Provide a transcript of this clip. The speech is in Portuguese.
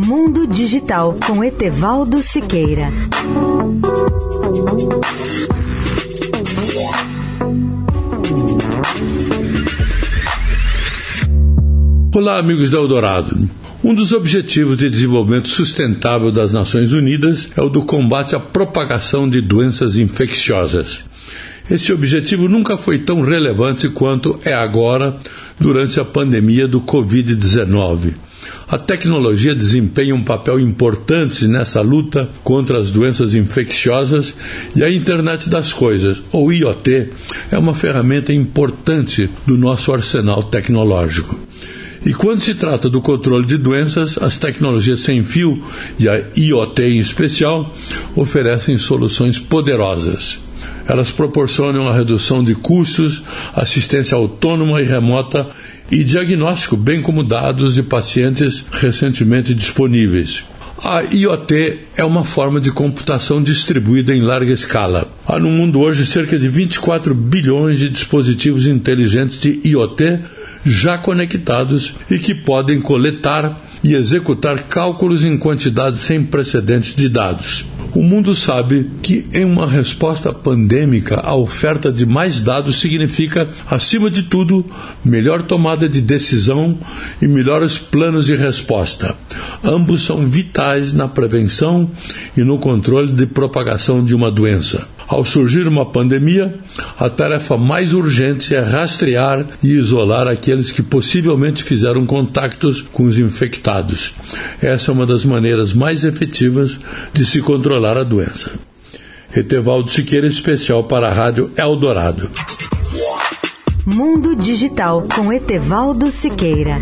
Mundo Digital com Etevaldo Siqueira. Olá, amigos da Eldorado. Um dos objetivos de desenvolvimento sustentável das Nações Unidas é o do combate à propagação de doenças infecciosas. Esse objetivo nunca foi tão relevante quanto é agora durante a pandemia do Covid-19. A tecnologia desempenha um papel importante nessa luta contra as doenças infecciosas e a Internet das Coisas, ou IoT, é uma ferramenta importante do nosso arsenal tecnológico. E quando se trata do controle de doenças, as tecnologias sem fio e a IoT em especial oferecem soluções poderosas. Elas proporcionam a redução de custos, assistência autônoma e remota e diagnóstico, bem como dados de pacientes recentemente disponíveis. A IoT é uma forma de computação distribuída em larga escala. Há no mundo hoje cerca de 24 bilhões de dispositivos inteligentes de IoT já conectados e que podem coletar e executar cálculos em quantidades sem precedentes de dados. O mundo sabe que, em uma resposta pandêmica, a oferta de mais dados significa, acima de tudo, melhor tomada de decisão e melhores planos de resposta. Ambos são vitais na prevenção e no controle de propagação de uma doença. Ao surgir uma pandemia, a tarefa mais urgente é rastrear e isolar aqueles que possivelmente fizeram contactos com os infectados. Essa é uma das maneiras mais efetivas de se controlar a doença. Etevaldo Siqueira, especial para a Rádio Eldorado. Mundo Digital com Etevaldo Siqueira.